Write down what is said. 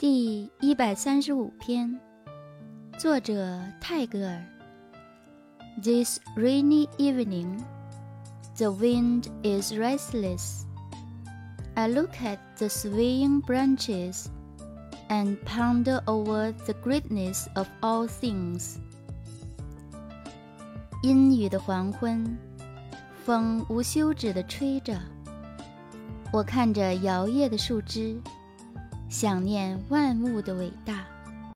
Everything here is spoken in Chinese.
第一百三十五篇，作者泰戈尔。This rainy evening, the wind is restless. I look at the swaying branches and ponder over the greatness of all things. 阴雨的黄昏，风无休止地吹着。我看着摇曳的树枝。想念万物的伟大。